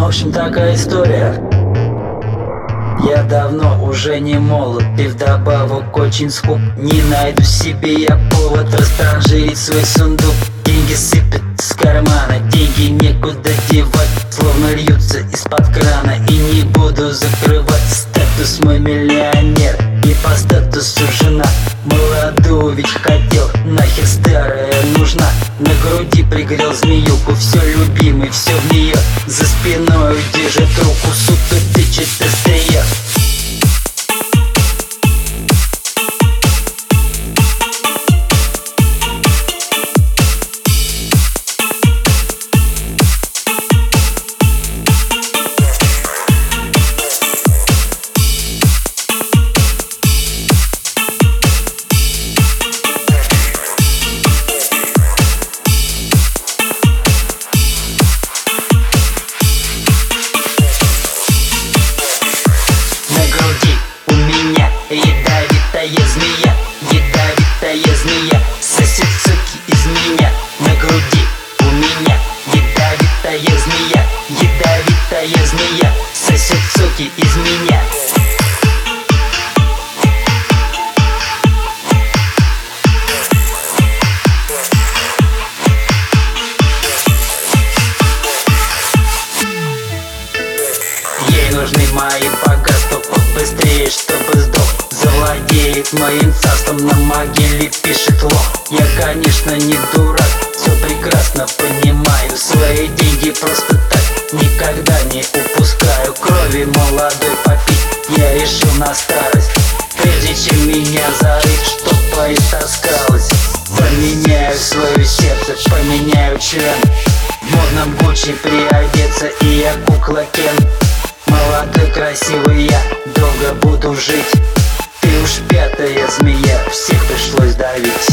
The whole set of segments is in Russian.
Ну, в общем, такая история. Я давно уже не молод И вдобавок очень скуп. Не найду себе я повод Растранжирить свой сундук. Деньги сыпят с кармана Деньги некуда девать. Словно льются из-под крана И не буду закрывать. Статус мой миллионер И по статусу жена. Молодую ведь хотел Нахер старая нужна. На груди пригрел змеюку. Все любимый, все в нее За спиной держит руку. Сука, тычет острие Ядовитая змея Сосед суки из меня. На груди у меня ядовитая змея Ядовитая змея Сосед суки из меня. Ей нужны мои богатства побыстрее, чтобы сдох веет моим царством На могиле пишет лох. Я, конечно, не дурак Все прекрасно понимаю. Свои деньги просто так Никогда не упускаю. Крови молодой попить Я решил на старость. Прежде чем меня зарыть Чтоб поистаскалось. Поменяю свое сердце Поменяю член. В модном Гуччи приодеться И я кукла Кен. Молодой, красивый я Долго буду жить. раздавить.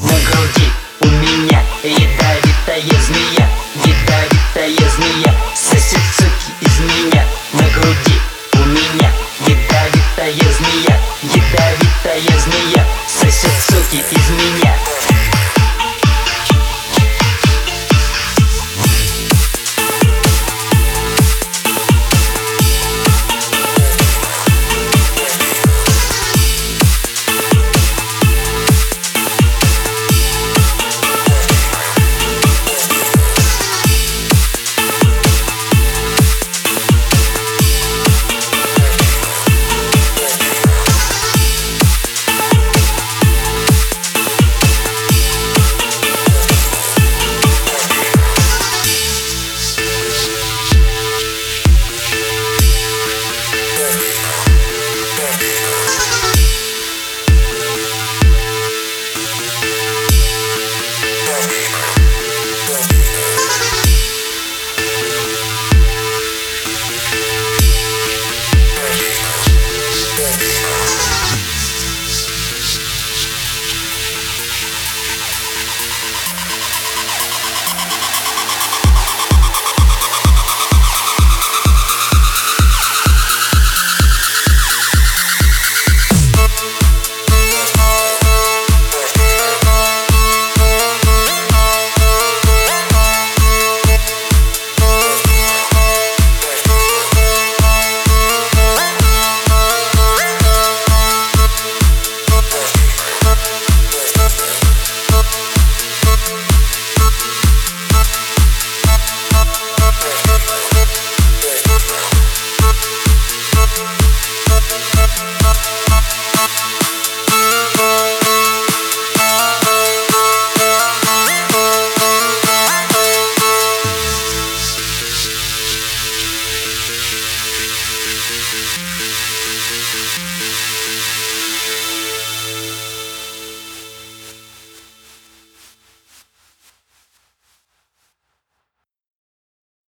На груди у меня ядовитая змея Ядовитая змея. Сосет суки из меня. На груди у меня ядовитая змея Ядовитая змея. Сосет суки из меня